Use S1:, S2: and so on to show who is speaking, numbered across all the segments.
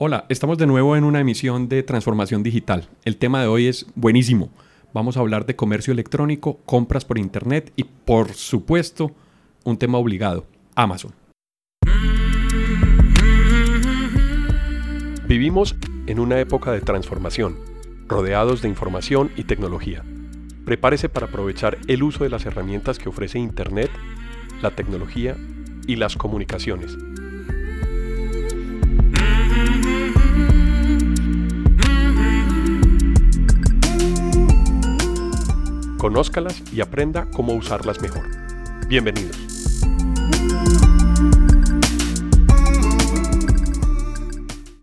S1: Hola, estamos de nuevo en una emisión de Transformación Digital. El tema de hoy es buenísimo. Vamos a hablar de comercio electrónico, compras por Internet y, por supuesto, un tema obligado, Amazon.
S2: Vivimos en una época de transformación, rodeados de información y tecnología. Prepárese para aprovechar el uso de las herramientas que ofrece Internet, la tecnología y las comunicaciones Conózcalas y aprenda cómo usarlas mejor. Bienvenidos.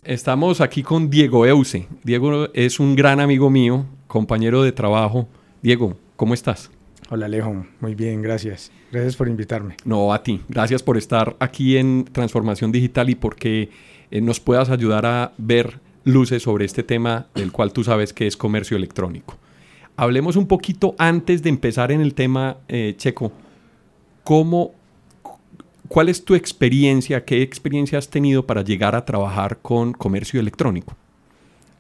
S1: Estamos aquí con Diego Euse. Diego es un gran amigo mío, compañero de trabajo. Diego, ¿cómo estás?
S3: Hola Alejo, muy bien, gracias. Gracias por invitarme.
S1: No, a ti. Gracias por estar aquí en Transformación Digital y porque eh, nos puedas ayudar a ver luces sobre este tema del cual tú sabes que es comercio electrónico. Hablemos un poquito antes de empezar en el tema, eh, Checo. ¿Cómo, ¿Cuál es tu experiencia? ¿Qué experiencia has tenido para llegar a trabajar con comercio electrónico?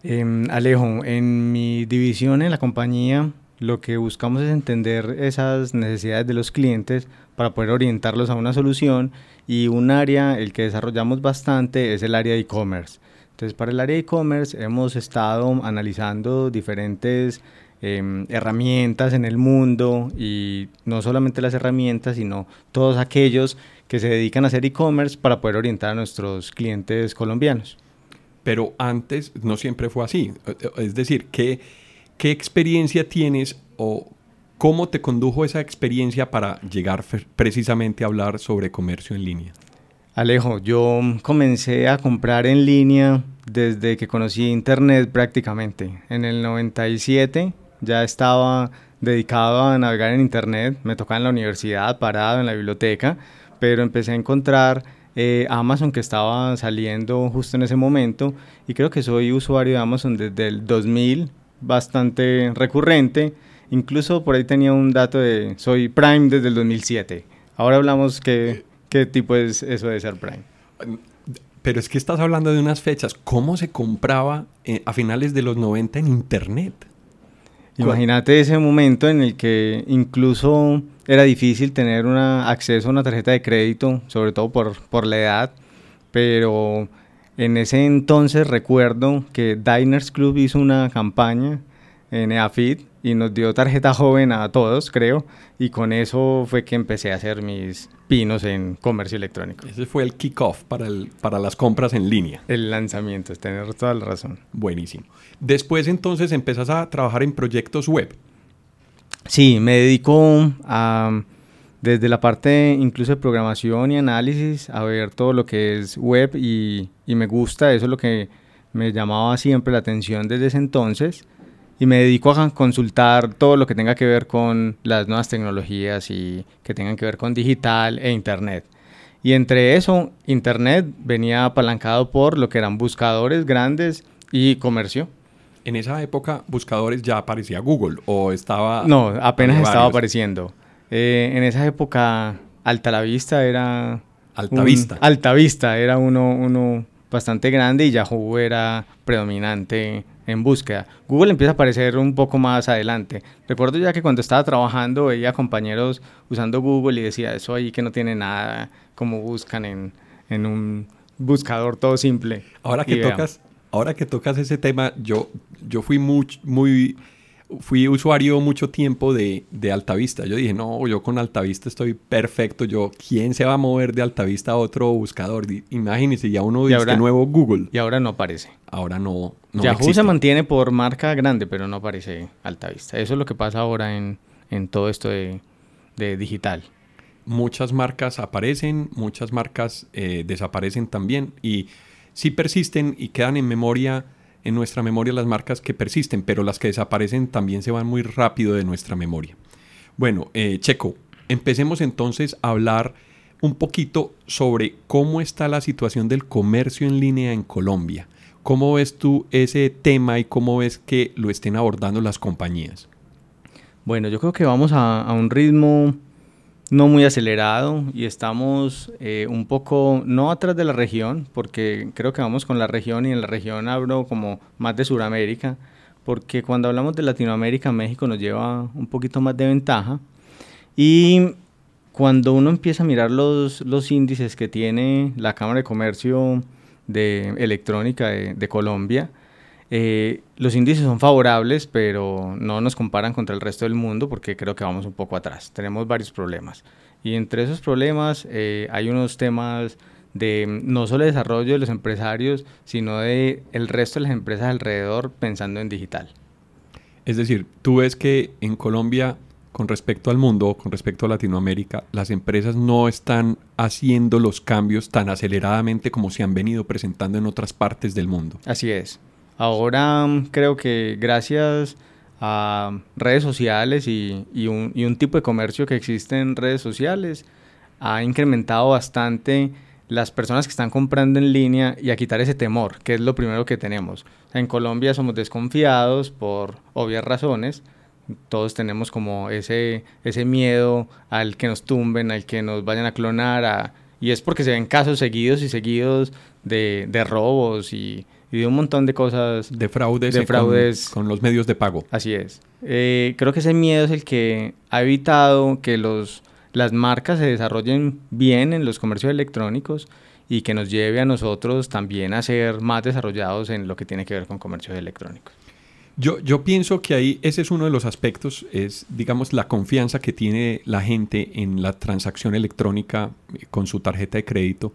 S3: Em, Alejo, en mi división en la compañía, lo que buscamos es entender esas necesidades de los clientes para poder orientarlos a una solución y un área, el que desarrollamos bastante, es el área de e-commerce. Entonces, para el área de e-commerce hemos estado analizando diferentes Em, herramientas en el mundo y no solamente las herramientas, sino todos aquellos que se dedican a hacer e-commerce para poder orientar a nuestros clientes colombianos.
S1: Pero antes no siempre fue así. Es decir, ¿qué, qué experiencia tienes o cómo te condujo esa experiencia para llegar precisamente a hablar sobre comercio en línea?
S3: Alejo, yo comencé a comprar en línea desde que conocí Internet prácticamente. En el 97 ya estaba dedicado a navegar en internet, me tocaba en la universidad, parado en la biblioteca, pero empecé a encontrar eh, Amazon que estaba saliendo justo en ese momento y creo que soy usuario de Amazon desde el 2000, bastante recurrente, incluso por ahí tenía un dato de soy Prime desde el 2007. Ahora hablamos qué, qué tipo es eso de ser Prime.
S1: Pero es que estás hablando de unas fechas. ¿Cómo se compraba eh, a finales de los 90 en Internet?
S3: Imagínate ese momento en el que incluso era difícil tener una, acceso a una tarjeta de crédito, sobre todo por, por la edad, pero en ese entonces recuerdo que Diners Club hizo una campaña en EAFIT y nos dio tarjeta joven a todos, creo, y con eso fue que empecé a hacer mis pinos en comercio electrónico.
S1: Ese fue el kickoff para, para las compras en línea.
S3: El lanzamiento, es tener toda la razón.
S1: Buenísimo. Después entonces empezás a trabajar en proyectos web.
S3: Sí, me dedico a, desde la parte incluso de programación y análisis, a ver todo lo que es web y, y me gusta, eso es lo que me llamaba siempre la atención desde ese entonces y me dedico a consultar todo lo que tenga que ver con las nuevas tecnologías y que tengan que ver con digital e internet. Y entre eso, internet venía apalancado por lo que eran buscadores grandes y comercio.
S1: En esa época, buscadores ya aparecía Google o estaba...
S3: No, apenas estaba apareciendo. Eh, en esa época, Alta la Vista era...
S1: Alta Vista.
S3: Alta Vista era uno, uno bastante grande y Yahoo era predominante en búsqueda. Google empieza a aparecer un poco más adelante. Recuerdo ya que cuando estaba trabajando veía compañeros usando Google y decía eso ahí que no tiene nada, como buscan en, en un buscador todo simple.
S1: Ahora que tocas, ahora que tocas ese tema, yo, yo fui muy, muy fui usuario mucho tiempo de, de Altavista. Yo dije, no, yo con Altavista estoy perfecto. Yo, ¿quién se va a mover de Altavista a otro buscador? Imagínense, ya uno dice nuevo Google.
S3: Y ahora no aparece.
S1: Ahora no. no
S3: Yahoo se mantiene por marca grande, pero no aparece Altavista. Eso es lo que pasa ahora en, en todo esto de, de, digital.
S1: Muchas marcas aparecen, muchas marcas eh, desaparecen también. Y sí persisten y quedan en memoria en nuestra memoria las marcas que persisten, pero las que desaparecen también se van muy rápido de nuestra memoria. Bueno, eh, Checo, empecemos entonces a hablar un poquito sobre cómo está la situación del comercio en línea en Colombia. ¿Cómo ves tú ese tema y cómo ves que lo estén abordando las compañías?
S3: Bueno, yo creo que vamos a, un ritmo no muy acelerado y estamos eh, un poco, no atrás de la región, porque creo que vamos con la región y en la región hablo como más de Sudamérica, porque cuando hablamos de Latinoamérica, México nos lleva un poquito más de ventaja. Y cuando uno empieza a mirar los, los índices que tiene la Cámara de Comercio de Electrónica de, Colombia, eh, los índices son favorables, pero no nos comparan contra el resto del mundo porque creo que vamos un poco atrás. Tenemos varios problemas. Y entre esos problemas eh, hay unos temas de no solo desarrollo de los empresarios, sino de el resto de las empresas alrededor pensando en digital.
S1: Es decir, tú ves que en Colombia, con respecto al mundo, con respecto a Latinoamérica, las empresas no están haciendo los cambios tan aceleradamente como se han venido presentando en otras partes del mundo.
S3: Así es. Ahora mm, creo que gracias a redes sociales y, un, y un tipo de comercio que existe en redes sociales, ha incrementado bastante las personas que están comprando en línea y a quitar ese temor, que es lo primero que tenemos. En Colombia somos desconfiados por obvias razones. Todos tenemos como ese, ese miedo al que nos tumben, al que nos vayan a clonar. y es porque se ven casos seguidos y seguidos de robos y, y, de un montón de cosas.
S1: De fraudes, de fraudes. Con, los medios de pago.
S3: Así es. Eh, creo que ese miedo es el que ha evitado que los las marcas se desarrollen bien en los comercios electrónicos y que nos lleve a nosotros también a ser más desarrollados en lo que tiene que ver con comercios electrónicos.
S1: Yo, yo pienso que ahí ese es uno de los aspectos, es digamos la confianza que tiene la gente en la transacción electrónica eh, con su tarjeta de crédito,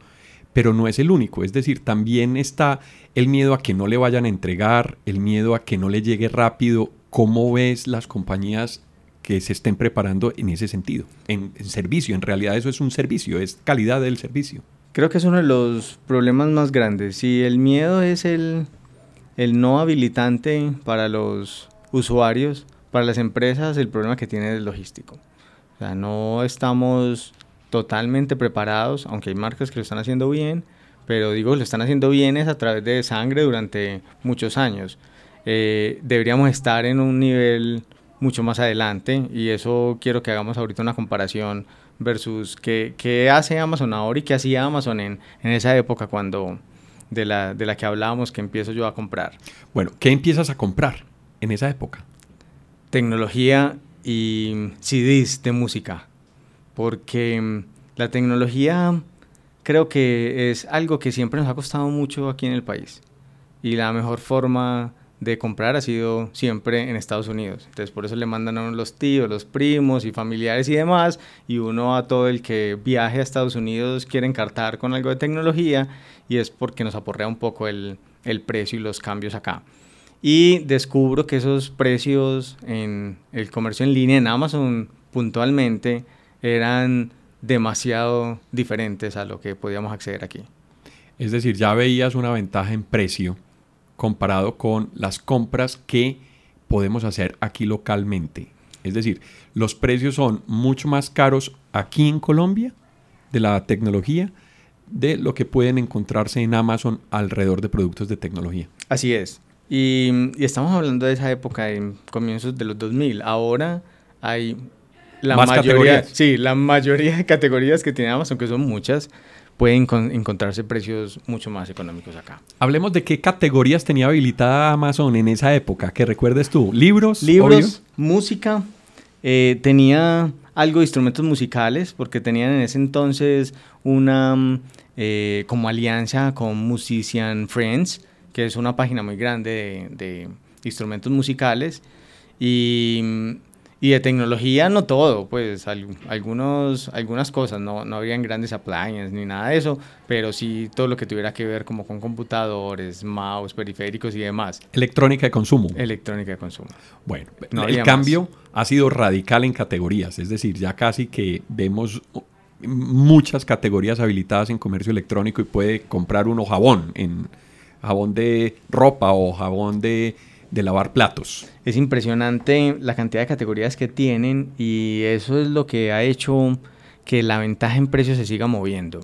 S1: pero no es el único, es decir, también está el miedo a que no le vayan a entregar, el miedo a que no le llegue rápido. ¿Cómo ves las compañías que se estén preparando en ese sentido, en, servicio. En realidad eso es un servicio, es calidad del servicio.
S3: Creo que es uno de los problemas más grandes. Si el miedo es el, el no habilitante para los usuarios, para las empresas, el problema que tiene es logístico. O sea, no estamos totalmente preparados, aunque hay marcas que lo están haciendo bien, pero digo, lo están haciendo bien es a través de sangre durante muchos años. Eh, deberíamos estar en un nivel mucho más adelante y eso quiero que hagamos ahorita una comparación versus qué, qué hace Amazon ahora y qué hacía Amazon en, en esa época cuando de la, de la que hablábamos que empiezo yo a comprar.
S1: Bueno, ¿qué empiezas a comprar en esa época?
S3: Tecnología y CDs de música, porque mm, la tecnología creo que es algo que siempre nos ha costado mucho aquí en el país y la mejor forma de comprar ha sido siempre en Estados Unidos. Entonces por eso le mandan a uno los tíos, los primos y familiares y demás, y uno a todo el que viaje a Estados Unidos quiere encartar con algo de tecnología y es porque nos aporrea un poco el, el precio y los cambios acá. Y descubro que esos precios en el comercio en línea en Amazon puntualmente eran demasiado diferentes a lo que podíamos acceder aquí.
S1: Es decir, ya veías una ventaja en precio comparado con las compras que podemos hacer aquí localmente. Es decir, los precios son mucho más caros aquí en Colombia de la tecnología de lo que pueden encontrarse en Amazon alrededor de productos de tecnología.
S3: Así es. Y, estamos hablando de esa época, en comienzos de los 2000. Ahora hay la mayoría, sí, la mayoría de categorías que tiene Amazon, que son muchas, pueden encontrarse precios mucho más económicos acá.
S1: Hablemos de qué categorías tenía habilitada Amazon en esa época, que recuerdes tú. Libros,
S3: libros, música, eh, tenía algo de instrumentos musicales, porque tenían en ese entonces una mm, eh, como alianza con Musician Friends, que es una página muy grande de, de instrumentos musicales. Y mm, y de tecnología no todo, pues algunos, algunas cosas, no, no habrían grandes appliances ni nada de eso, pero sí todo lo que tuviera que ver como con computadores, mouse, periféricos y demás.
S1: Electrónica de consumo.
S3: Electrónica de consumo.
S1: Bueno, el cambio ha sido radical en categorías, es decir, ya casi que vemos muchas categorías habilitadas en comercio electrónico y puede comprar uno jabón, en jabón de ropa o jabón de de lavar platos.
S3: Es impresionante la cantidad de categorías que tienen y eso es lo que ha hecho que la ventaja en precios se siga moviendo.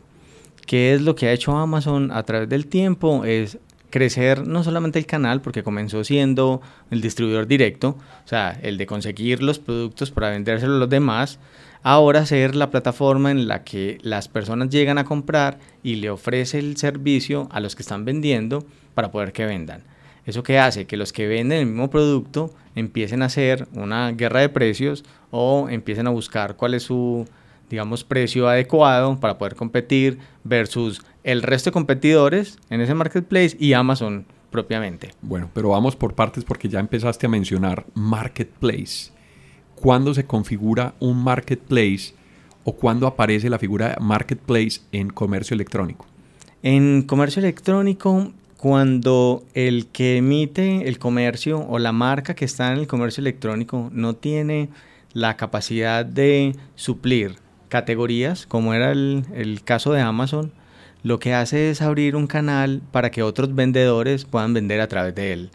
S3: ¿Qué es lo que ha hecho Amazon a través del tiempo? Es crecer no solamente el canal, porque comenzó siendo el distribuidor directo, o sea, el de conseguir los productos para vendérselos a los demás, ahora ser la plataforma en la que las personas llegan a comprar y le ofrece el servicio a los que están vendiendo para poder que vendan. ¿Eso que hace? Que los que venden el mismo producto empiecen a hacer una guerra de precios o empiecen a buscar cuál es su, digamos, precio adecuado para poder competir versus el resto de competidores en ese marketplace y Amazon propiamente.
S1: Bueno, pero vamos por partes porque ya empezaste a mencionar marketplace. ¿Cuándo se configura un marketplace o cuándo aparece la figura marketplace en comercio electrónico?
S3: En comercio electrónico cuando el que emite el comercio o la marca que está en el comercio electrónico no tiene la capacidad de suplir categorías, como era el, caso de Amazon, lo que hace es abrir un canal para que otros vendedores puedan vender a través de él.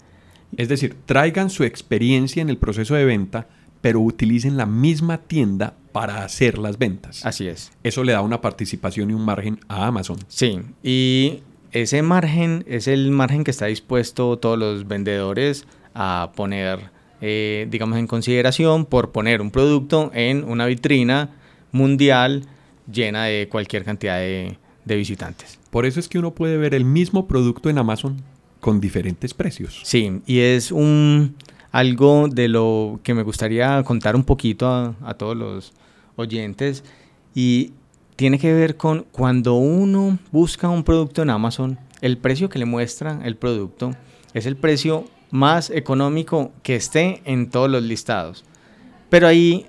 S1: Es decir, traigan su experiencia en el proceso de venta, pero utilicen la misma tienda para hacer las ventas.
S3: Así es.
S1: Eso le da una participación y un margen a Amazon.
S3: Sí, y ese margen es el margen que está dispuesto todos los vendedores a poner, eh, digamos, en consideración por poner un producto en una vitrina mundial llena de cualquier cantidad de, de visitantes.
S1: Por eso es que uno puede ver el mismo producto en Amazon con diferentes precios.
S3: Sí, y es un algo de lo que me gustaría contar un poquito a, a todos los oyentes y tiene que ver con cuando uno busca un producto en Amazon, el precio que le muestra el producto es el precio más económico que esté en todos los listados. Pero ahí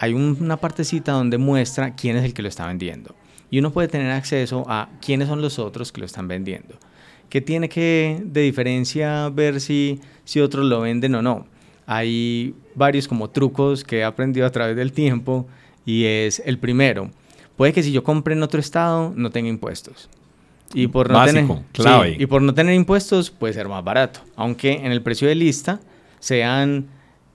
S3: hay una partecita donde muestra quién es el que lo está vendiendo. Y uno puede tener acceso a quiénes son los otros que lo están vendiendo. ¿Qué tiene que de diferencia ver si, si otros lo venden o no? Hay varios como trucos que he aprendido a través del tiempo y es el primero Puede que si yo compre en otro estado no tenga impuestos. Y por no tener, y por no tener impuestos puede ser más barato, aunque en el precio de lista sean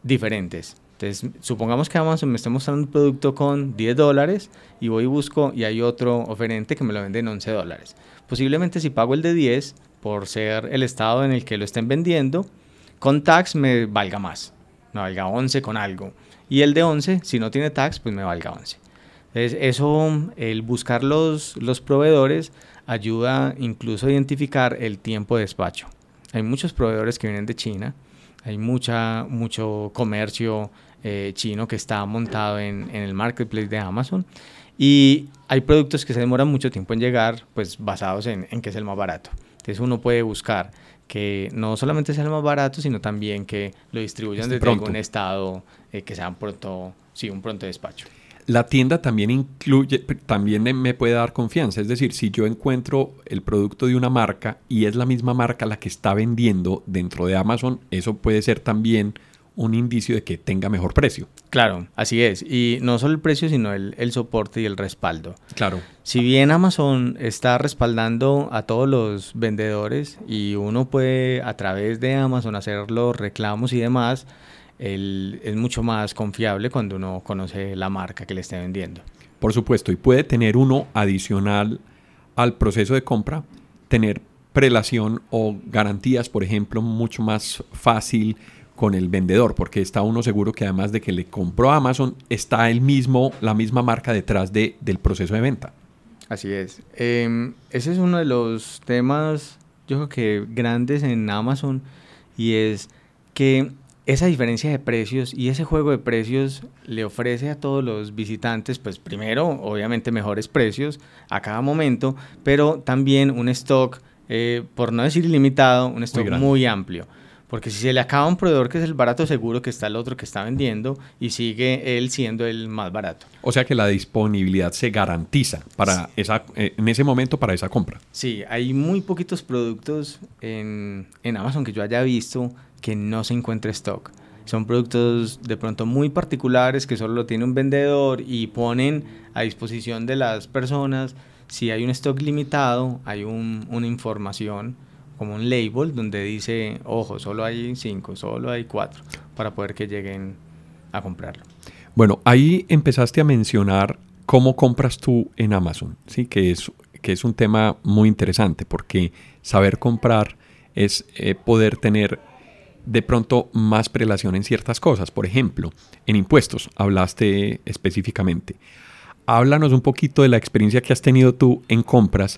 S3: diferentes. Entonces, supongamos que Amazon me está mostrando un producto con 10 dólares y voy y busco y hay otro oferente que me lo vende en 11 dólares. Posiblemente si pago el de 10 por ser el estado en el que lo estén vendiendo, con tax me valga más, me valga 11 con algo. Y el de 11, si no tiene tax, pues me valga 11. Entonces, eso, el buscar los, proveedores ayuda incluso a identificar el tiempo de despacho. Hay muchos proveedores que vienen de China, hay mucha, mucho comercio eh, chino que está montado en, el marketplace de Amazon y hay productos que se demoran mucho tiempo en llegar, pues basados en, en que es el más barato. Entonces uno puede buscar que no solamente sea el más barato, sino también que lo distribuyan desde algún estado eh, que sea un pronto, sí, un pronto despacho.
S1: La tienda también incluye, también me puede dar confianza. Es decir, si yo encuentro el producto de una marca y es la misma marca la que está vendiendo dentro de Amazon, eso puede ser también un indicio de que tenga mejor precio.
S3: Claro, así es. Y no solo el precio, sino el, el, soporte y el respaldo.
S1: Claro.
S3: Si bien Amazon está respaldando a todos los vendedores y uno puede a través de Amazon hacer los reclamos y demás, es mucho más confiable cuando uno conoce la marca que le esté vendiendo.
S1: Por supuesto, y puede tener uno adicional al proceso de compra, tener prelación o garantías, por ejemplo, mucho más fácil con el vendedor, porque está uno seguro que además de que le compró a Amazon, está el mismo, la misma marca detrás de, del proceso de venta.
S3: Así es. Em, ese es uno de los temas, yo creo que grandes en Amazon, y es que esa diferencia de precios y ese juego de precios le ofrece a todos los visitantes, pues primero, obviamente mejores precios a cada momento, pero también un stock, eh, por no decir ilimitado, un stock muy, amplio. Porque si se le acaba un proveedor que es el barato, seguro que está el otro que está vendiendo y sigue él siendo el más barato.
S1: O sea que la disponibilidad se garantiza para esa, eh, en ese momento para esa compra.
S3: Sí, hay muy poquitos productos en, en Amazon que yo haya visto que no se encuentre stock. Son productos de pronto muy particulares que solo lo tiene un vendedor y ponen a disposición de las personas. Si hay un stock limitado, hay una información como un label donde dice, ojo, solo hay cinco, solo hay cuatro, para poder que lleguen a comprarlo.
S1: Bueno, ahí empezaste a mencionar cómo compras tú en Amazon, ¿sí? que, es, que es un tema muy interesante porque saber comprar es eh, poder tener de pronto más prelación en ciertas cosas. Por ejemplo, en impuestos, hablaste específicamente. Háblanos un poquito de la experiencia que has tenido tú en compras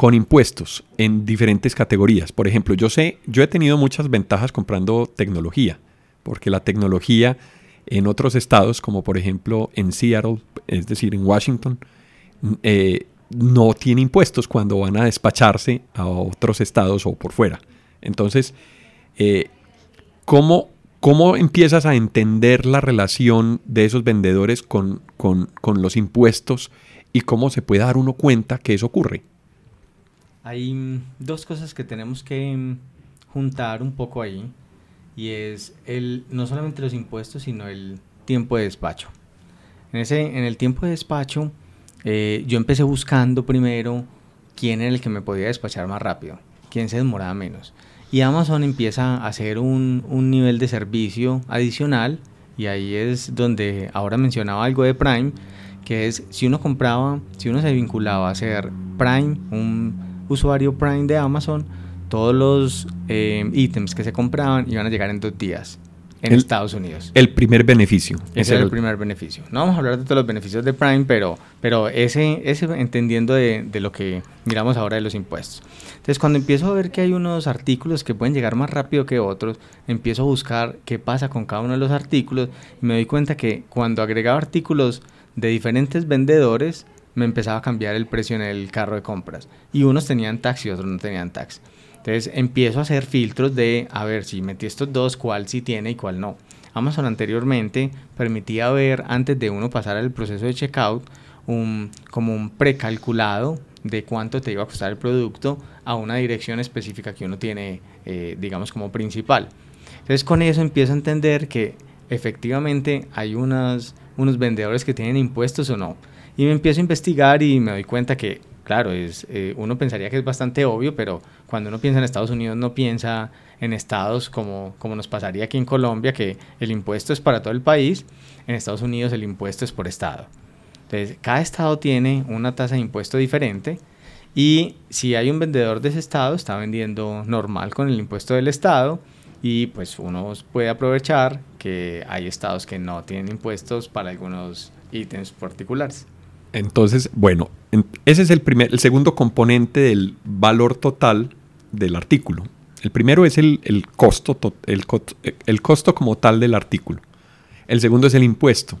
S1: con impuestos en diferentes categorías. Por ejemplo, yo sé, yo he tenido muchas ventajas comprando tecnología, porque la tecnología en otros estados, como por ejemplo en Seattle, es decir, en Washington, eh, no tiene impuestos cuando van a despacharse a otros estados o por fuera. Entonces, eh, ¿cómo, ¿cómo, empiezas a entender la relación de esos vendedores con, con, con los impuestos y cómo se puede dar uno cuenta que eso ocurre?
S3: Hay mm, dos cosas que tenemos que mm, juntar un poco ahí y es el no solamente los impuestos sino el tiempo de despacho. En ese en el tiempo de despacho eh, yo empecé buscando primero quién era el que me podía despachar más rápido, quién se demoraba menos. Y Amazon empieza a hacer un, un nivel de servicio adicional y ahí es donde ahora mencionaba algo de Prime, que es si uno compraba, si uno se vinculaba a ser Prime, un usuario Prime de Amazon, todos los eh, ítems que se compraban iban a llegar en dos días en Estados Unidos.
S1: El primer beneficio.
S3: Ese era el, primer beneficio. No vamos a hablar de todos los beneficios de Prime, pero, pero ese, ese entendiendo de, de, lo que miramos ahora de los impuestos. Entonces, cuando empiezo a ver que hay unos artículos que pueden llegar más rápido que otros, empiezo a buscar qué pasa con cada uno de los artículos y me doy cuenta que cuando agregaba artículos de diferentes vendedores, me empezaba a cambiar el precio en el carro de compras. Y unos tenían tax y otros no tenían tax. Entonces empiezo a hacer filtros de, a ver, si metí estos dos, cuál sí tiene y cuál no. Amazon anteriormente permitía ver, antes de uno pasar el proceso de checkout, un, como un precalculado de cuánto te iba a costar el producto a una dirección específica que uno tiene, eh, digamos, como principal. Entonces con eso empiezo a entender que efectivamente hay unas, unos vendedores que tienen impuestos o no. Y me empiezo a investigar y me doy cuenta que, claro, es, eh, uno pensaría que es bastante obvio, pero cuando uno piensa en Estados Unidos no piensa en estados como, como nos pasaría aquí en Colombia, que el impuesto es para todo el país, en Estados Unidos el impuesto es por estado. Entonces, cada estado tiene una tasa de impuesto diferente y si hay un vendedor de ese estado, está vendiendo normal con el impuesto del estado y pues uno puede aprovechar que hay estados que no tienen impuestos para algunos ítems particulares.
S1: Entonces, bueno, ese es el, primer, el segundo componente del valor total del artículo. El primero es el, costo, el, el, costo como tal del artículo. El segundo es el impuesto.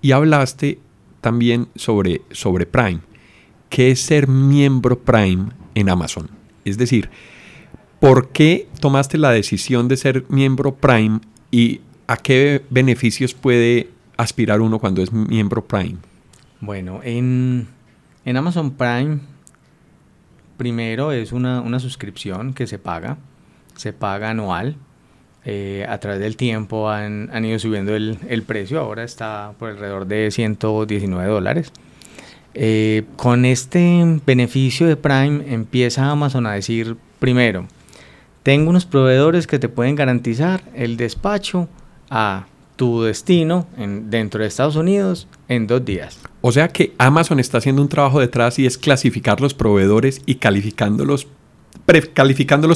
S1: Y hablaste también sobre, sobre Prime. ¿Qué es ser miembro Prime en Amazon? Es decir, ¿por qué tomaste la decisión de ser miembro Prime y a qué beneficios puede aspirar uno cuando es miembro Prime?
S3: Bueno, en, Amazon Prime, primero es una, suscripción que se paga, se paga anual. Eh, a través del tiempo han, ido subiendo el, precio, ahora está por alrededor de 119 dólares. Eh, con este beneficio de Prime empieza Amazon a decir, primero, tengo unos proveedores que te pueden garantizar el despacho a tu destino en, dentro de Estados Unidos en dos días.
S1: O sea que Amazon está haciendo un trabajo detrás y es clasificar los proveedores y calificándolos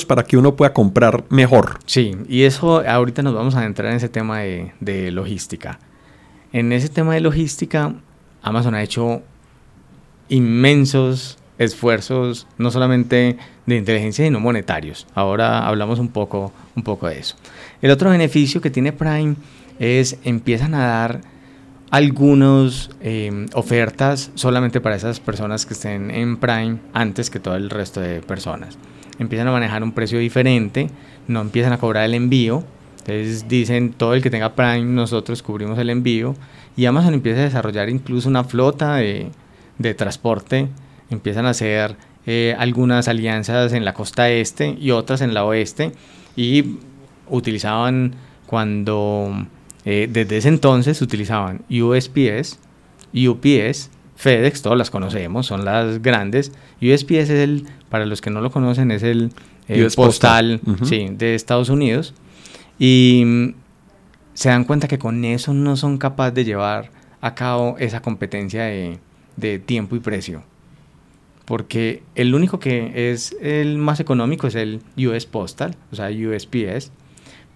S1: para que uno pueda comprar mejor.
S3: Sí, y eso ahorita nos vamos a entrar en ese tema de, de logística. En ese tema de logística, Amazon ha hecho inmensos esfuerzos, no solamente de inteligencia, sino monetarios. Ahora hablamos un poco, un poco de eso. El otro beneficio que tiene Prime es empiezan a dar algunas em, ofertas solamente para esas personas que estén en Prime antes que todo el resto de personas. Empiezan a manejar un precio diferente, no empiezan a cobrar el envío. Entonces dicen, todo el que tenga Prime, nosotros cubrimos el envío. Y Amazon empieza a desarrollar incluso una flota de, de transporte. Empiezan a hacer eh, algunas alianzas en la costa este y otras en la oeste. Y utilizaban cuando eh, desde ese entonces utilizaban USPS, UPS, FedEx, todas las conocemos, son las grandes. USPS es el, para los que no lo conocen, es el, postal, de Estados Unidos. Y mm, se dan cuenta que con eso no son capaces de llevar a cabo esa competencia de, de tiempo y precio. Porque el único que es el más económico es el US Postal, o sea, USPS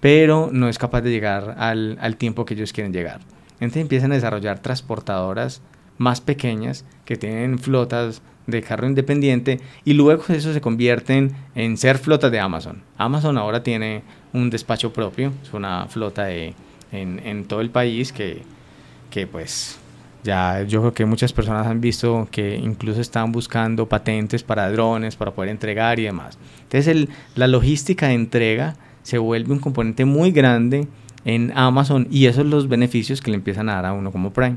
S3: pero no es capaz de llegar al, al tiempo que ellos quieren llegar. Entonces empiezan a desarrollar transportadoras más pequeñas que tienen flotas de carro independiente y luego eso se convierten en ser flotas de Amazon. Amazon ahora tiene un despacho propio, es una flota de, en, en todo el país que, que pues ya yo creo que muchas personas han visto que incluso están buscando patentes para drones, para poder entregar y demás. Entonces el, la logística de entrega se vuelve un componente muy grande en Amazon y esos son los beneficios que le empiezan a dar a uno como Prime.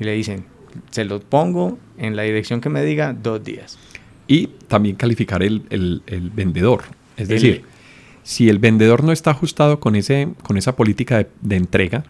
S3: Y le dicen, se lo pongo en la dirección que me diga dos días.
S1: Y también calificar el, el, el vendedor. Es decir, si el vendedor no está ajustado con, ese, con esa política de, de entrega,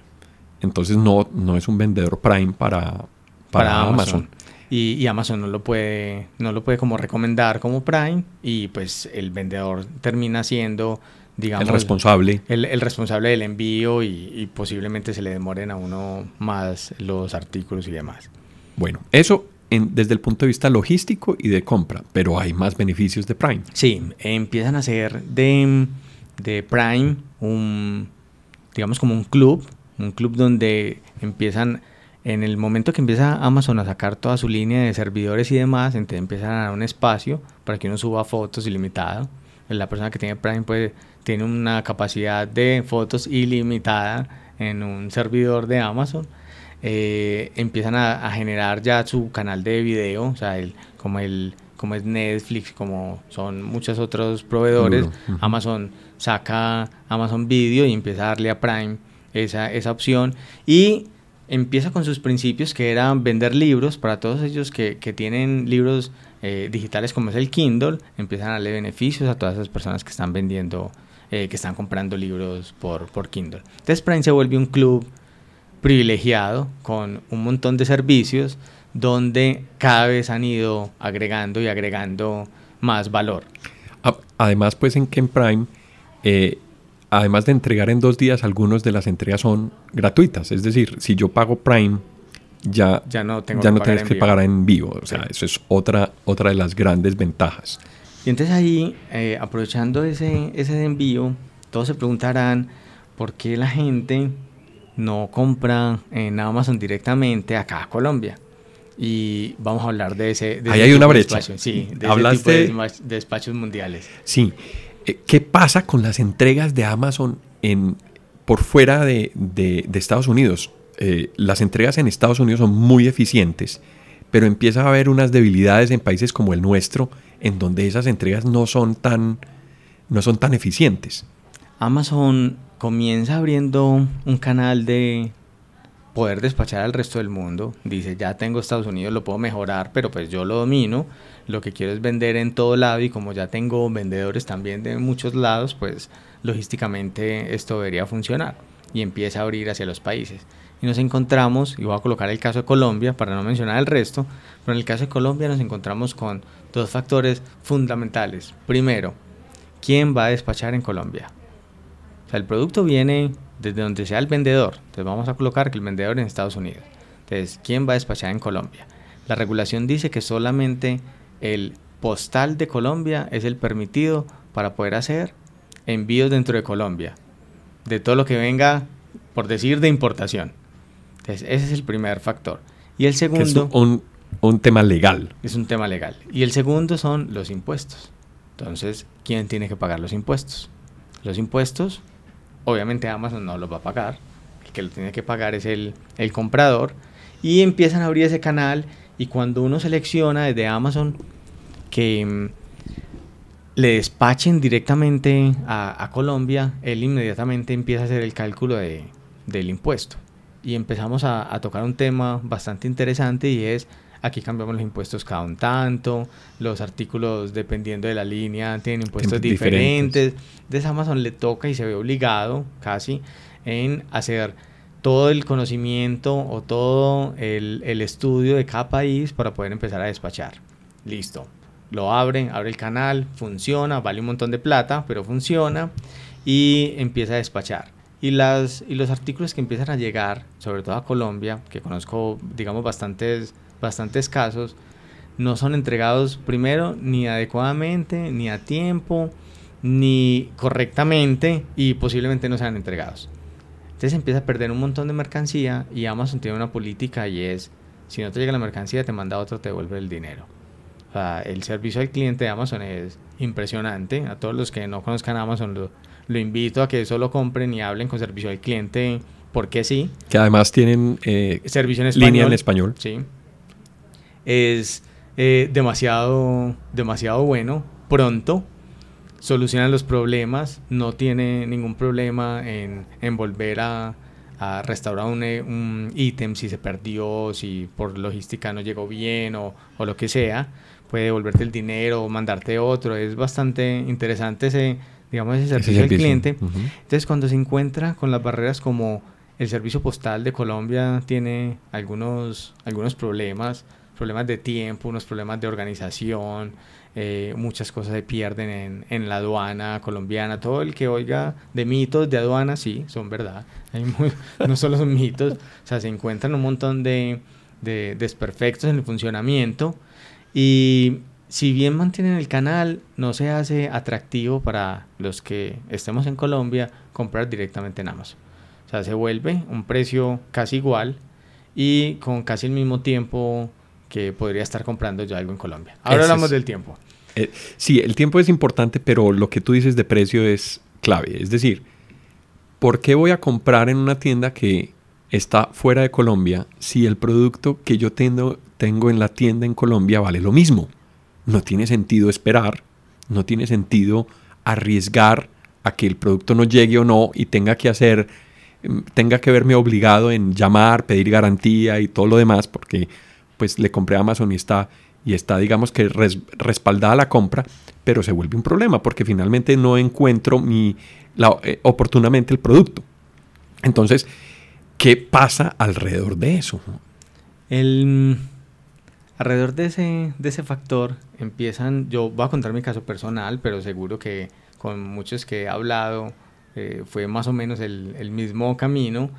S1: entonces no, no es un vendedor Prime para, para,
S3: para Amazon.
S1: Amazon.
S3: Y, y, Amazon no lo puede no lo puede como recomendar como Prime y pues el vendedor termina siendo digamos
S1: el responsable.
S3: el, el responsable del envío y, y, posiblemente se le demoren a uno más los artículos y demás.
S1: Bueno eso en, desde el punto de vista logístico y de compra pero hay más beneficios de Prime.
S3: Sí empiezan a ser de, de Prime un digamos como un club un club donde empiezan en el momento que empieza Amazon a sacar toda su línea de servidores y demás, entonces empiezan a dar un espacio para que uno suba fotos ilimitado. La persona que tiene Prime pues, tiene una capacidad de fotos ilimitada en un servidor de Amazon. Eh, empiezan a, a, generar ya su canal de video, o sea, el, como, el, como es Netflix, como son muchos otros proveedores. Uh -huh. Amazon saca Amazon Video y empieza a darle a Prime esa, esa opción. Y empieza con sus principios que eran vender libros para todos ellos que, que tienen libros eh, digitales como es el Kindle, empiezan a darle beneficios a todas esas personas que están vendiendo, eh, que están comprando libros por, por Kindle. Entonces Prime se vuelve un club privilegiado con un montón de servicios donde cada vez han ido agregando y agregando más valor.
S1: Además, pues en Ken Prime eh, además de entregar en dos días, algunas de las entregas son gratuitas. Es decir, si yo pago Prime, ya,
S3: ya no, tengo
S1: ya no tienes que pagar en vivo. O sea, sí. eso es otra, otra de las grandes ventajas.
S3: Y entonces ahí, eh, aprovechando ese, ese envío, todos se preguntarán por qué la gente no compra en Amazon directamente acá a Colombia. Y vamos a hablar de ese. De
S1: ahí
S3: ese
S1: hay una brecha.
S3: De sí, de
S1: Hablaste...
S3: ese tipo de, de despachos mundiales.
S1: Sí. ¿Qué pasa con las entregas de Amazon en, por fuera de, de, de Estados Unidos? Eh, las entregas en Estados Unidos son muy eficientes, pero empieza a haber unas debilidades en países como el nuestro, en donde esas entregas no son tan, no son tan eficientes.
S3: Amazon comienza abriendo un canal de poder despachar al resto del mundo. Dice, ya tengo Estados Unidos, lo puedo mejorar, pero pues yo lo domino lo que quiero es vender en todo lado y como ya tengo vendedores también de muchos lados, pues logísticamente esto debería funcionar y empieza a abrir hacia los países. Y nos encontramos, y voy a colocar el caso de Colombia para no mencionar el resto, pero en el caso de Colombia nos encontramos con dos factores fundamentales. Primero, ¿quién va a despachar en Colombia? O sea, el producto viene desde donde sea el vendedor. Entonces vamos a colocar que el vendedor en Estados Unidos. Entonces, ¿quién va a despachar en Colombia? La regulación dice que solamente el postal de Colombia es el permitido para poder hacer envíos dentro de Colombia, de todo lo que venga, por decir, de importación. Entonces, ese es el primer factor. Y el segundo...
S1: Es un, un tema legal.
S3: Es un tema legal. Y el segundo son los impuestos. Entonces, ¿quién tiene que pagar los impuestos? Los impuestos, obviamente Amazon no los va a pagar. El que lo tiene que pagar es el, el comprador. Y empiezan a abrir ese canal y cuando uno selecciona desde Amazon que mm, le despachen directamente a, a, Colombia, él inmediatamente empieza a hacer el cálculo de, del impuesto. Y empezamos a, a, tocar un tema bastante interesante y es, aquí cambiamos los impuestos cada un tanto, los artículos dependiendo de la línea tienen impuestos diferentes. diferentes. Entonces Amazon le toca y se ve obligado casi en hacer todo el conocimiento o todo el, el, estudio de cada país para poder empezar a despachar. Listo. Lo abren, abre el canal, funciona, vale un montón de plata, pero funciona y empieza a despachar. Y, las, y los artículos que empiezan a llegar, sobre todo a Colombia, que conozco, digamos, bastantes, bastantes casos, no son entregados primero ni adecuadamente, ni a tiempo, ni correctamente y posiblemente no sean entregados. Entonces empieza a perder un montón de mercancía y Amazon tiene una política y es, si no te llega la mercancía, te manda otro, te devuelve el dinero. El servicio al cliente de Amazon es impresionante. A todos los que no conozcan Amazon, lo, lo invito a que solo compren y hablen con servicio al cliente, porque sí.
S1: Que además tienen eh,
S3: servicio en español.
S1: línea en español.
S3: Sí. Es eh, demasiado, demasiado bueno, pronto, solucionan los problemas, no tiene ningún problema en, en volver a, a restaurar un ítem si se perdió, si por logística no llegó bien o, o, lo que sea, puede devolverte el dinero o mandarte otro. Es bastante interesante ese, digamos, ese servicio, al cliente. Entonces, cuando se encuentra con las barreras como el servicio postal de Colombia tiene algunos, algunos problemas, problemas de tiempo, unos problemas de organización, eh, muchas cosas se pierden en, en, la aduana colombiana. Todo el que oiga de mitos de aduana, sí, son verdad. Hay no solo son mitos, o sea, se encuentran un montón de, de desperfectos en el funcionamiento y si bien mantienen el canal, no se hace atractivo para los que estemos en Colombia comprar directamente en Amazon. O sea, se vuelve un precio casi igual y con casi el mismo tiempo que podría estar comprando yo algo en Colombia. Ahora hablamos del tiempo.
S1: Eh, sí, el tiempo es importante, pero lo que tú dices de precio es clave. Es decir, ¿por qué voy a comprar en una tienda que está fuera de Colombia si el producto que yo tengo, tengo en la tienda en Colombia vale lo mismo? No tiene sentido esperar, no tiene sentido arriesgar a que el producto no llegue o no y tenga que hacer, mm, tenga que verme obligado en llamar, pedir garantía y todo lo demás, porque pues le compré a Amazon y está, y está digamos que respaldada la compra, pero se vuelve un problema porque finalmente no encuentro mi, eh, oportunamente el producto. Entonces, ¿qué pasa alrededor de eso?
S3: El, alrededor de ese, de ese factor empiezan, yo voy a contar mi caso personal, pero seguro que con muchos que he hablado eh, fue más o menos el, el mismo camino.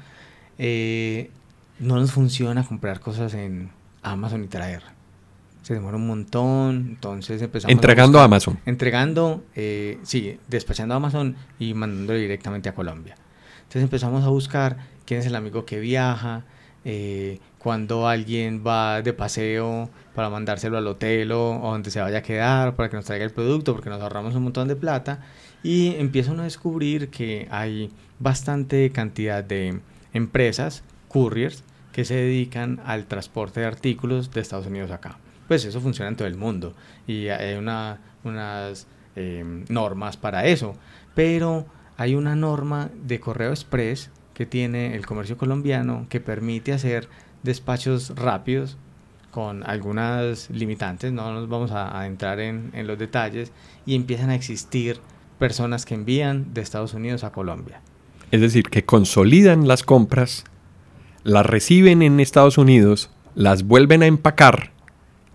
S3: Eh, no nos funciona comprar cosas en, Amazon y traer. Se demora un montón, entonces empezamos...
S1: Entregando a, Amazon.
S3: Entregando, eh, sí, despachando a Amazon y mandándolo directamente a Colombia. Entonces empezamos a buscar quién es el amigo que viaja, eh, cuando alguien va de paseo para mandárselo al hotel o, donde se vaya a quedar para que nos traiga el producto porque nos ahorramos un montón de plata y empieza a descubrir que hay bastante cantidad de empresas, couriers, que se dedican al transporte de artículos de Estados Unidos acá. Pues eso funciona en todo el mundo y hay una, unas em, normas para eso. Pero hay una norma de correo express que tiene el comercio colombiano que permite hacer despachos rápidos con algunas limitantes, no nos vamos a, entrar en, en los detalles, y empiezan a existir personas que envían de Estados Unidos a Colombia.
S1: Es decir, que consolidan las compras las reciben en Estados Unidos, las vuelven a empacar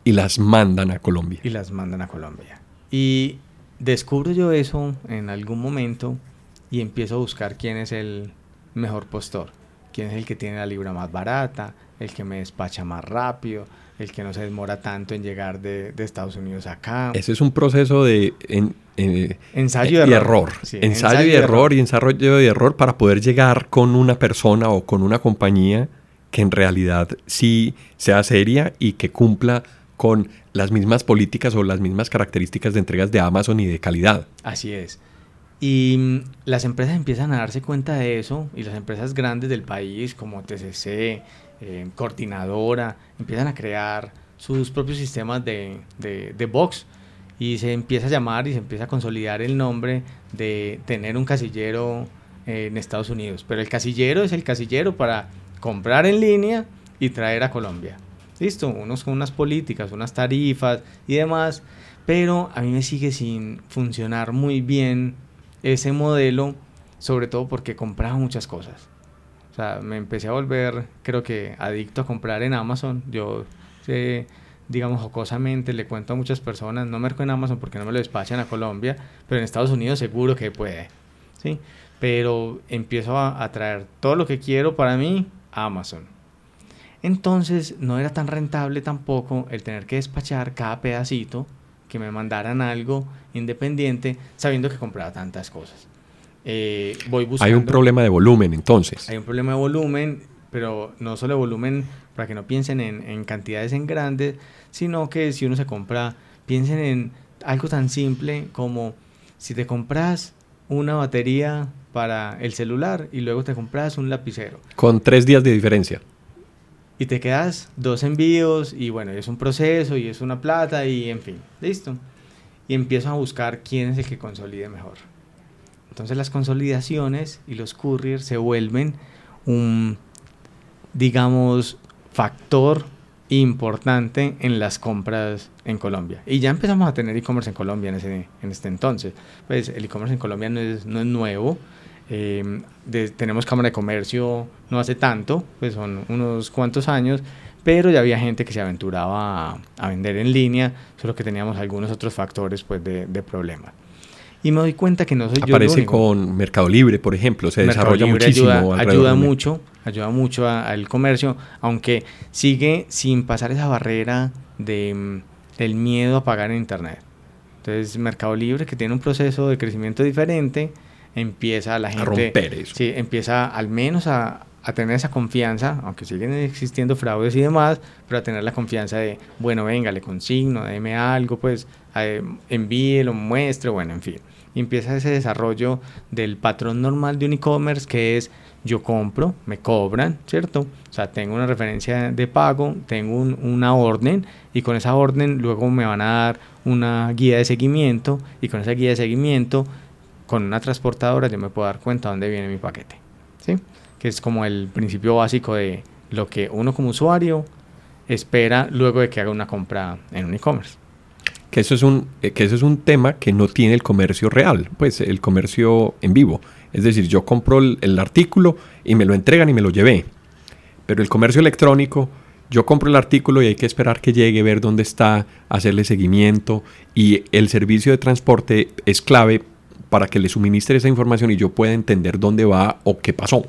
S1: y las mandan a Colombia.
S3: Y las mandan a Colombia. Y descubro yo eso en algún momento y empiezo a buscar quién es el mejor postor, quién es el que tiene la libra más barata, el que me despacha más rápido, el que no se demora tanto en llegar de, Estados Unidos acá.
S1: Ese es un proceso de
S3: ensayo
S1: y error. ensayo, y error, y ensayo y error para poder llegar con una persona o con una compañía que en realidad sí sea seria y que cumpla con las mismas políticas o las mismas características de entregas de Amazon y de calidad.
S3: Así es. Y mm, las empresas empiezan a darse cuenta de eso y las empresas grandes del país como TCC, eh, coordinadora, empiezan a crear sus propios sistemas de, de, box y se empieza a llamar y se empieza a consolidar el nombre de tener un casillero en Estados Unidos. Pero el casillero es el casillero para comprar en línea y traer a Colombia. Listo, unos con unas políticas, unas tarifas y demás, pero a mí me sigue sin funcionar muy bien ese modelo, sobre todo porque compraba muchas cosas sea, me empecé a volver, creo que, adicto a comprar en Amazon. Yo, digamos, jocosamente le cuento a muchas personas, no merco en Amazon porque no me lo despachan a Colombia, pero en Estados Unidos seguro que puede, ¿sí? Pero empiezo a, a traer todo lo que quiero para mí a Amazon. Entonces no era tan rentable tampoco el tener que despachar cada pedacito que me mandaran algo independiente sabiendo que compraba tantas cosas.
S1: Eh, voy buscando, hay un problema de volumen entonces.
S3: Hay un problema de volumen, pero no solo de volumen para que no piensen en, en cantidades en grandes, sino que si uno se compra, piensen en algo tan simple como si te compras una batería para el celular y luego te compras un lapicero.
S1: Con tres días de diferencia.
S3: Y te quedas dos envíos y bueno, es un proceso y es una plata y en fin, listo. Y empiezo a buscar quién es el que consolide mejor. Entonces las consolidaciones y los couriers se vuelven un, digamos, factor importante en las compras en Colombia. Y ya empezamos a tener e-commerce en Colombia en, ese, en este entonces. Pues el e-commerce en Colombia no es, no es nuevo. Eh, tenemos Cámara de Comercio no hace tanto, pues son unos cuantos años, pero ya había gente que se aventuraba a, vender en línea, solo que teníamos algunos otros factores pues, de, de problema. Y me doy cuenta que no soy
S1: yo el único. con Mercado Libre, por ejemplo, se desarrolla muchísimo.
S3: Ayuda, mucho, ayuda mucho al comercio, aunque sigue sin pasar esa barrera de, del miedo a pagar en Internet. Entonces, Mercado Libre, que tiene un proceso de crecimiento diferente, empieza la gente... A
S1: romper eso.
S3: Sí, empieza al menos a, a tener esa confianza, aunque siguen existiendo fraudes y demás, pero a tener la confianza de, bueno, venga, le consigno, déme algo, pues envíe, lo muestre, bueno, en fin. Y empieza ese desarrollo del patrón normal de un e-commerce que es yo compro, me cobran, ¿cierto? O sea, tengo una referencia de pago, tengo una orden y con esa orden luego me van a dar una guía de seguimiento y con esa guía de seguimiento, con una transportadora yo me puedo dar cuenta dónde viene mi paquete, ¿sí? Que es como el principio básico de lo que uno como usuario espera luego de que haga una compra en un e-commerce
S1: que eso es un eh, que eso es un tema que no tiene el comercio real, pues el comercio en vivo. Es decir, yo compro el, artículo y me lo entregan y me lo llevé. Pero el comercio electrónico, yo compro el artículo y hay que esperar que llegue, ver dónde está, hacerle seguimiento y el servicio de transporte es clave para que le suministre esa información y yo pueda entender dónde va o qué pasó.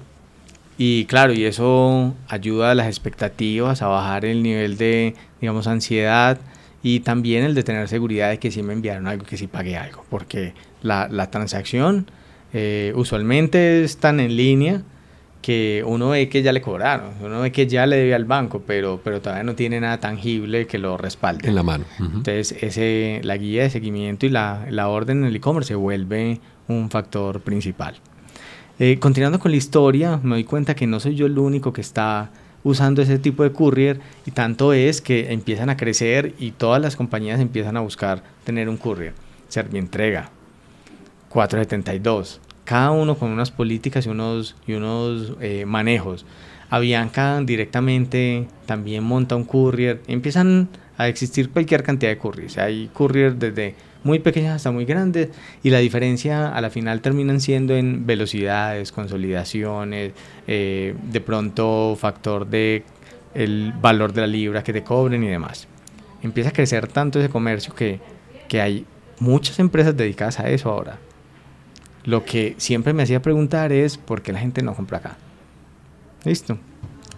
S3: Y claro, y eso ayuda a las expectativas, a bajar el nivel de, digamos, ansiedad, y también el de tener seguridad de que sí me enviaron algo, que sí pagué algo, porque la, la transacción eh, usualmente es tan en línea que uno ve que ya le cobraron, uno ve que ya le debe al banco, pero, pero todavía no tiene nada tangible que lo respalde.
S1: En la mano.
S3: Entonces, ese, la guía de seguimiento y la, la orden en el e-commerce se vuelve un factor principal. Eh, continuando con la historia, me doy cuenta que no soy yo el único que está usando ese tipo de courier y tanto es que empiezan a crecer y todas las compañías empiezan a buscar tener un courier. Servientrega, 472, cada uno con unas políticas y unos, y unos eh, manejos. Avianca directamente también monta un courier. Empiezan a existir cualquier cantidad de couriers. Hay couriers desde muy pequeñas hasta muy grandes y la diferencia a la final terminan siendo en velocidades, consolidaciones, eh, de pronto factor de el valor de la libra que te cobren y demás. Empieza a crecer tanto ese comercio que, que hay muchas empresas dedicadas a eso ahora. Lo que siempre me hacía preguntar es por qué la gente no compra acá. Listo.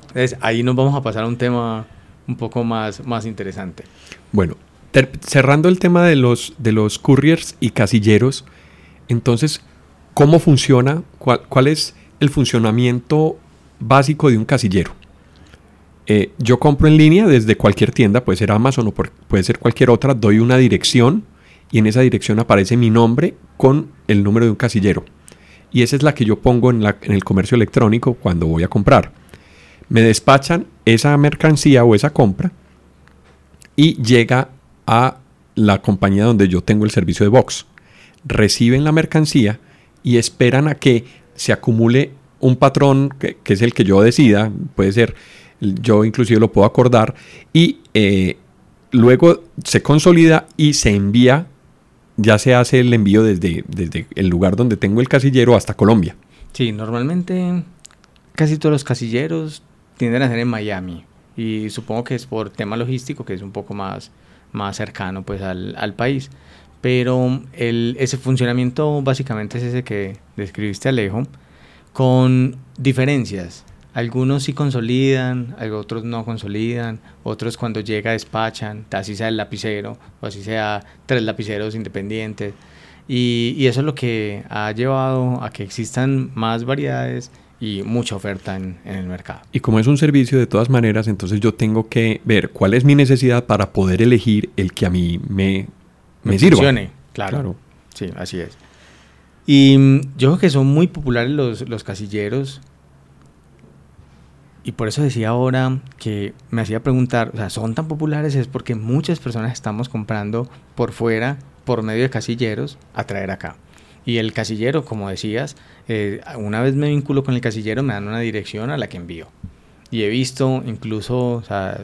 S3: Entonces ahí nos vamos a pasar a un tema un poco más, más interesante.
S1: Bueno, cerrando el tema de los, de los couriers y casilleros, entonces, ¿cómo funciona? ¿Cuál, es el funcionamiento básico de un casillero? Eh, yo compro en línea desde cualquier tienda, puede ser Amazon o puede ser cualquier otra, doy una dirección y en esa dirección aparece mi nombre con el número de un casillero. Y esa es la que yo pongo en, el comercio electrónico cuando voy a comprar. Me despachan esa mercancía o esa compra y llega a la compañía donde yo tengo el servicio de box. Reciben la mercancía y esperan a que se acumule un patrón que, es el que yo decida, puede ser, yo inclusive lo puedo acordar, y eh, luego se consolida y se envía, ya se hace el envío desde, desde el lugar donde tengo el casillero hasta Colombia.
S3: Sí, normalmente casi todos los casilleros tienden a ser en Miami y supongo que es por tema logístico que es un poco más más cercano pues al, al país. Pero el, ese funcionamiento básicamente es ese que describiste Alejo, con diferencias. Algunos sí consolidan, otros no consolidan, otros cuando llega despachan, así sea el lapicero o así sea tres lapiceros independientes. Y, eso es lo que ha llevado a que existan más variedades y mucha oferta en, el mercado.
S1: Y como es un servicio de todas maneras, entonces yo tengo que ver cuál es mi necesidad para poder elegir el que a mí me, me, sirva.
S3: Funcione, claro. claro. Sí, así es. Y mm, yo creo que son muy populares los, los casilleros y por eso decía ahora que me hacía preguntar, o sea, son tan populares es porque muchas personas estamos comprando por fuera, por medio de casilleros, a traer acá. Y el casillero, como decías, eh, una vez me vinculo con el casillero, me dan una dirección a la que envío. Y he visto incluso, o sea,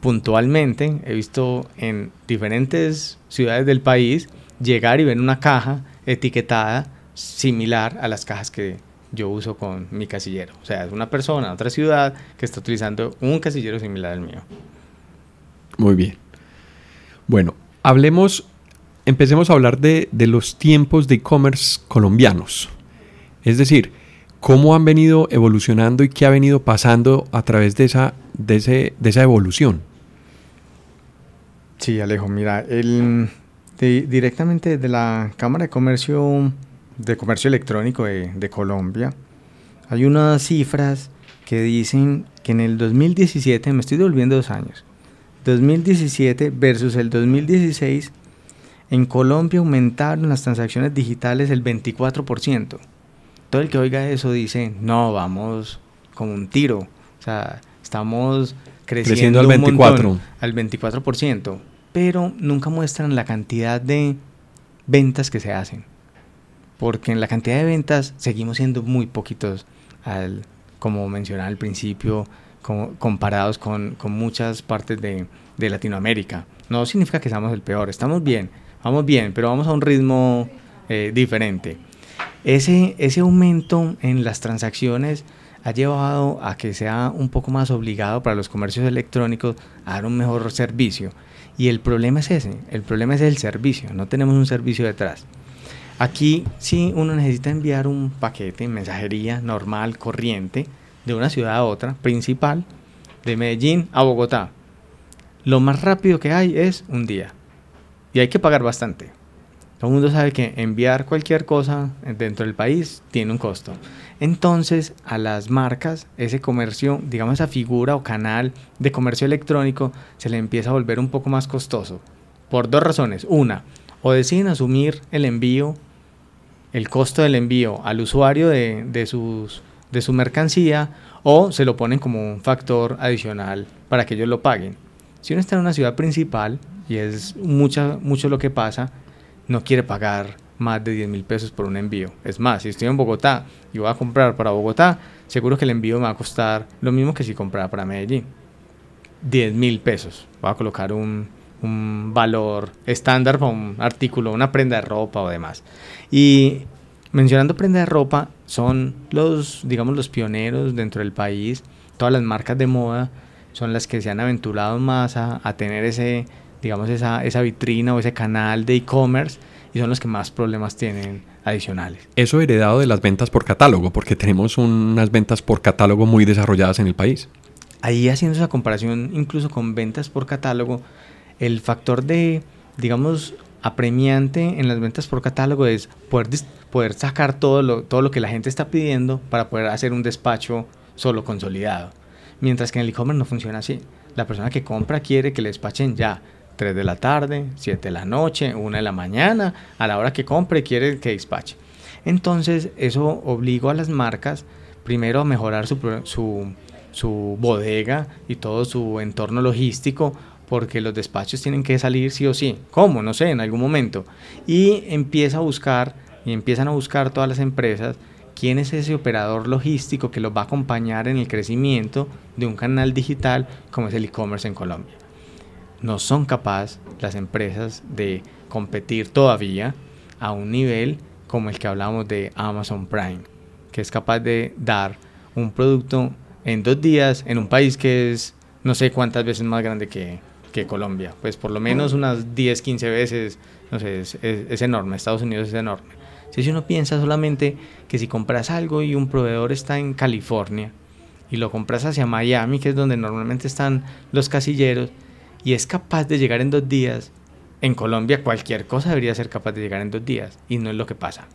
S3: puntualmente, he visto en diferentes ciudades del país llegar y ver una caja etiquetada similar a las cajas que, yo uso con mi casillero. O sea, es una persona, otra ciudad que está utilizando un casillero similar al mío.
S1: Muy bien. Bueno, hablemos, empecemos a hablar de, los tiempos de e-commerce colombianos. Es decir, cómo han venido evolucionando y qué ha venido pasando a través de esa, de ese, de esa evolución.
S3: Sí, Alejo, mira, el, directamente desde la Cámara de Comercio de Comercio Electrónico de, Colombia, hay unas cifras que dicen que en el 2017, me estoy devolviendo dos años, 2017 versus el 2016, en Colombia aumentaron las transacciones digitales el 24%. Todo el que oiga eso dice, no, vamos como un tiro. O sea, estamos creciendo,
S1: al 24%.
S3: al 24%. Pero nunca muestran la cantidad de ventas que se hacen porque en la cantidad de ventas seguimos siendo muy poquitos, al, como mencionaba al principio, comparados con, muchas partes de, Latinoamérica. No significa que seamos el peor, estamos bien, vamos bien, pero vamos a un ritmo eh, diferente. Ese, ese aumento en las transacciones ha llevado a que sea un poco más obligado para los comercios electrónicos a dar un mejor servicio. Y el problema es ese, el problema es el servicio, no tenemos un servicio detrás. Aquí sí uno necesita enviar un paquete, mensajería normal, corriente, de una ciudad a otra, principal, de Medellín a Bogotá. Lo más rápido que hay es un día. Y hay que pagar bastante. Todo el mundo sabe que enviar cualquier cosa dentro del país tiene un costo. Entonces, a las marcas, ese comercio, digamos esa figura o canal de comercio electrónico, se le empieza a volver un poco más costoso. Por dos razones. Una, o deciden asumir el envío el costo del envío al usuario de, sus, de su mercancía o se lo ponen como un factor adicional para que ellos lo paguen. Si uno está en una ciudad principal, y es mucha, mucho lo que pasa, no quiere pagar más de 10 mil pesos por un envío. Es más, si estoy en Bogotá y voy a comprar para Bogotá, seguro que el envío me va a costar lo mismo que si comprara para Medellín. 10 mil pesos. Voy a colocar un, un valor estándar para un artículo, una prenda de ropa o demás. Y mencionando prenda de ropa, son los, digamos, los pioneros dentro del país. Todas las marcas de moda son las que se han aventurado más a, tener ese, digamos, esa, esa vitrina o ese canal de e-commerce y son los que más problemas tienen adicionales.
S1: Eso heredado de las ventas por catálogo, porque tenemos unas ventas por catálogo muy desarrolladas en el país.
S3: Ahí haciendo esa comparación incluso con ventas por catálogo, el factor de, digamos, apremiante en las ventas por catálogo es poder, poder sacar todo lo, todo lo que la gente está pidiendo para poder hacer un despacho solo consolidado. Mientras que en el e-commerce no funciona así. La persona que compra quiere que le despachen ya 3 de la tarde, 7 de la noche, 1 de la mañana, a la hora que compre quiere que despache. Entonces eso obligó a las marcas primero a mejorar su, su, su bodega y todo su entorno logístico porque los despachos tienen que salir sí o sí. ¿Cómo? No sé, en algún momento. Y empieza a buscar, y empiezan a buscar todas las empresas, quién es ese operador logístico que los va a acompañar en el crecimiento de un canal digital como es el e-commerce en Colombia. No son capaces las empresas de competir todavía a un nivel como el que hablamos de Amazon Prime, que es capaz de dar un producto en dos días en un país que es no sé cuántas veces más grande que, que Colombia. Pues por lo menos unas 10, 15 veces, no sé, es, enorme. Estados Unidos es enorme. Si uno piensa solamente que si compras algo y un proveedor está en California y lo compras hacia Miami, que es donde normalmente están los casilleros, y es capaz de llegar en dos días, en Colombia cualquier cosa debería ser capaz de llegar en dos días, y no es lo que pasa.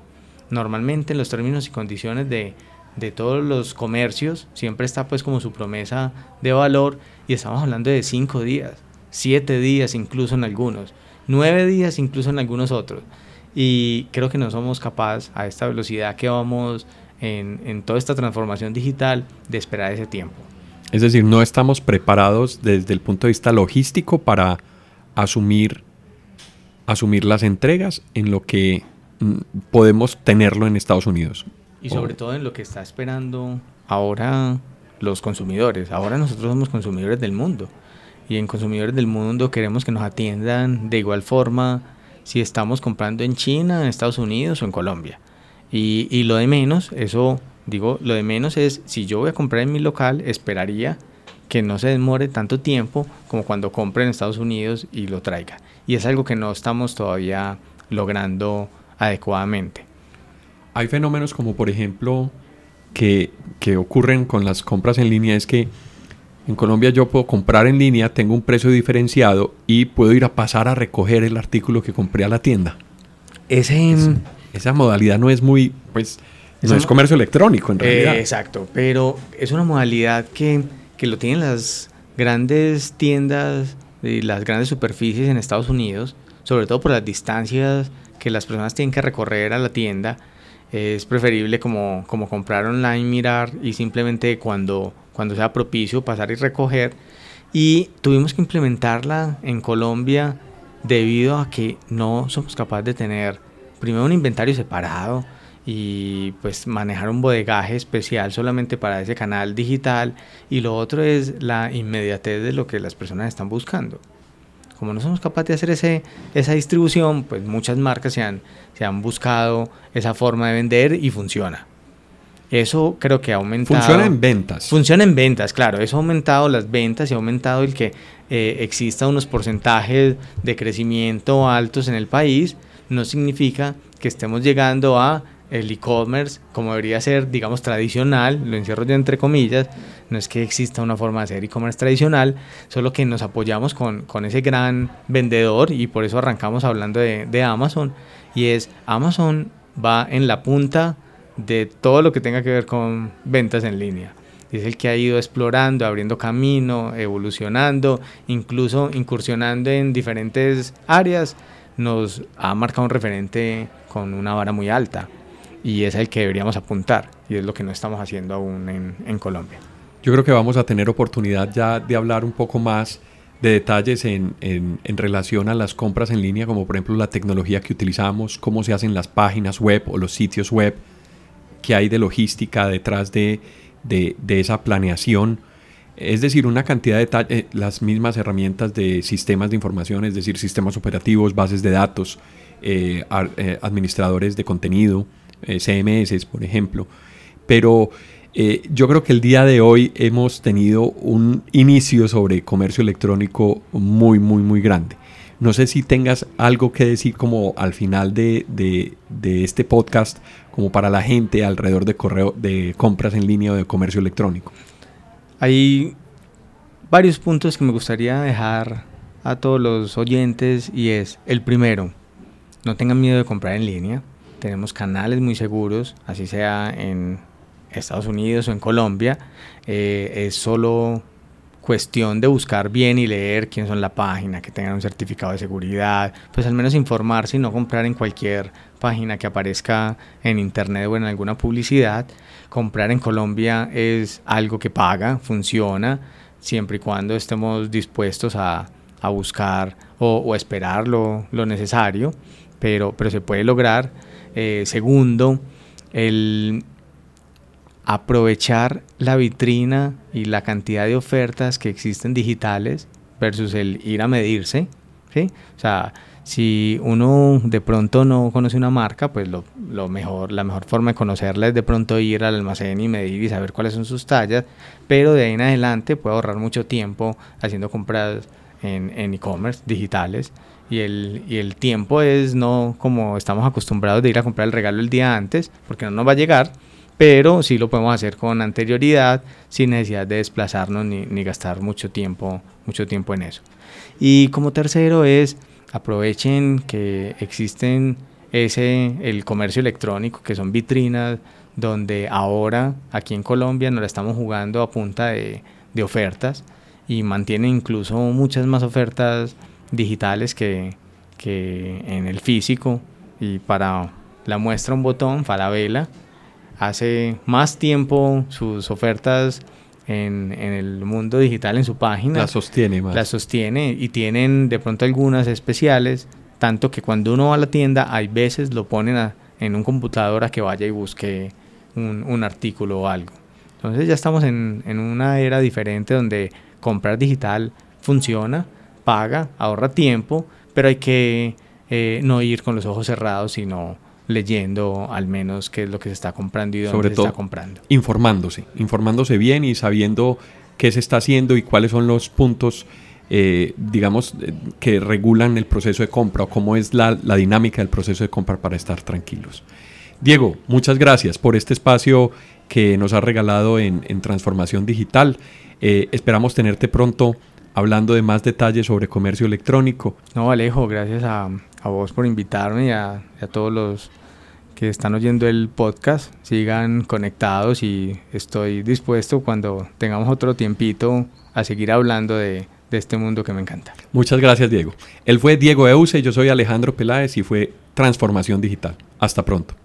S3: Normalmente en los términos y condiciones de, de todos los comercios siempre está pues como su promesa de valor y estamos hablando de cinco días, siete días incluso en algunos, nueve días incluso en algunos otros. Y creo que no somos capaces a esta velocidad que vamos en, en toda esta transformación digital de esperar ese tiempo.
S1: Es decir, no estamos preparados desde el punto de vista logístico para asumir, asumir las entregas en lo que mm, podemos tenerlo en Estados Unidos.
S3: Y sobre todo en lo que está esperando ahora los consumidores. Ahora nosotros somos consumidores del mundo. Y en consumidores del mundo queremos que nos atiendan de igual forma si estamos comprando en China, en Estados Unidos o en Colombia. Y, y lo de menos, eso digo, lo de menos es si yo voy a comprar en mi local, esperaría que no se demore tanto tiempo como cuando compre en Estados Unidos y lo traiga. Y es algo que no estamos todavía logrando adecuadamente.
S1: Hay fenómenos como por ejemplo que, que ocurren con las compras en línea, es que en Colombia yo puedo comprar en línea, tengo un precio diferenciado y puedo ir a pasar a recoger el artículo que compré a la tienda.
S3: Ese,
S1: esa modalidad no es muy, pues, no es comercio electrónico en realidad.
S3: Eh, exacto, pero es una modalidad que, que lo tienen las grandes tiendas y las grandes superficies en Estados Unidos, sobre todo por las distancias que las personas tienen que recorrer a la tienda. Es preferible como, como comprar online, mirar y simplemente cuando cuando sea propicio pasar y recoger. Y tuvimos que implementarla en Colombia debido a que no somos capaces de tener primero un inventario separado y pues manejar un bodegaje especial solamente para ese canal digital y lo otro es la inmediatez de lo que las personas están buscando. Como no somos capaces de hacer ese, esa distribución, pues muchas marcas se han, se han buscado esa forma de vender y funciona. Eso creo que ha aumentado.
S1: Funciona en ventas.
S3: Funciona en ventas, claro. Eso ha aumentado las ventas y ha aumentado el que eh, exista unos porcentajes de crecimiento altos en el país. No significa que estemos llegando a el e-commerce como debería ser, digamos, tradicional, lo encierro yo entre comillas, no es que exista una forma de hacer e-commerce tradicional, solo que nos apoyamos con, con, ese gran vendedor y por eso arrancamos hablando de, de Amazon, y es Amazon va en la punta de todo lo que tenga que ver con ventas en línea. Es el que ha ido explorando, abriendo camino, evolucionando, incluso incursionando en diferentes áreas, nos ha marcado un referente con una vara muy alta y es el que deberíamos apuntar y es lo que no estamos haciendo aún en, en Colombia.
S1: Yo creo que vamos a tener oportunidad ya de hablar un poco más de detalles en, en, en, relación a las compras en línea, como por ejemplo la tecnología que utilizamos, cómo se hacen las páginas web o los sitios web, que hay de logística detrás de, de, de esa planeación. Es decir, una cantidad de eh, las mismas herramientas de sistemas de información, es decir, sistemas operativos, bases de datos, eh, eh, administradores de contenido, CMS, por ejemplo. Pero eh, yo creo que el día de hoy hemos tenido un inicio sobre comercio electrónico muy, muy, muy grande. No sé si tengas algo que decir como al final de, de, de este podcast como para la gente alrededor de correo de compras en línea o de comercio electrónico?
S3: Hay varios puntos que me gustaría dejar a todos los oyentes y es el primero, no tengan miedo de comprar en línea. Tenemos canales muy seguros, así sea en Estados Unidos o en Colombia. Eh, es solo cuestión de buscar bien y leer quién son la página, que tengan un certificado de seguridad, pues al menos informarse y no comprar en cualquier página que aparezca en internet o en alguna publicidad. Comprar en Colombia es algo que paga, funciona, siempre y cuando estemos dispuestos a, a buscar o, o esperar lo, lo, necesario, pero, pero se puede lograr. Eh, segundo, el aprovechar la vitrina y la cantidad de ofertas que existen digitales versus el ir a medirse, ¿sí? O sea, si uno de pronto no conoce una marca, pues lo, lo, mejor, la mejor forma de conocerla es de pronto ir al almacén y medir y saber cuáles son sus tallas, pero de ahí en adelante puede ahorrar mucho tiempo haciendo compras en e-commerce digitales y el, y el tiempo es no como estamos acostumbrados de ir a comprar el regalo el día antes, porque no nos va a llegar, pero sí lo podemos hacer con anterioridad, sin necesidad de desplazarnos ni, ni gastar mucho tiempo, mucho tiempo en eso. Y como tercero es, aprovechen que existen ese, el comercio electrónico, que son vitrinas, donde ahora aquí en Colombia nos la estamos jugando a punta de, de ofertas y mantienen incluso muchas más ofertas digitales que, que en el físico. Y para la muestra un botón, Falabella hace más tiempo sus ofertas en, en, el mundo digital en su página.
S1: La sostiene más.
S3: La sostiene y tienen de pronto algunas especiales, tanto que cuando uno va a la tienda, hay veces lo ponen a, en un computador a que vaya y busque un, un artículo o algo. Entonces ya estamos en, en, una era diferente donde comprar digital funciona, paga, ahorra tiempo, pero hay que eh, no ir con los ojos cerrados, sino leyendo al menos qué es lo que se está comprando y dónde
S1: Sobre
S3: se
S1: todo,
S3: está comprando.
S1: Informándose, informándose bien y sabiendo qué se está haciendo y cuáles son los puntos, eh, digamos, eh, que regulan el proceso de compra o cómo es la, la, dinámica del proceso de compra para estar tranquilos. Diego, muchas gracias por este espacio que nos ha regalado en, en Transformación Digital. Eh, esperamos tenerte pronto hablando de más detalles sobre comercio electrónico.
S3: No, Alejo, gracias a, a vos por invitarme y a, a, todos los que están oyendo el podcast. Sigan conectados y estoy dispuesto cuando tengamos otro tiempito a seguir hablando de, de este mundo que me encanta.
S1: Muchas gracias, Diego. Él fue Diego Euse, yo soy Alejandro Peláez y fue Transformación Digital. Hasta pronto.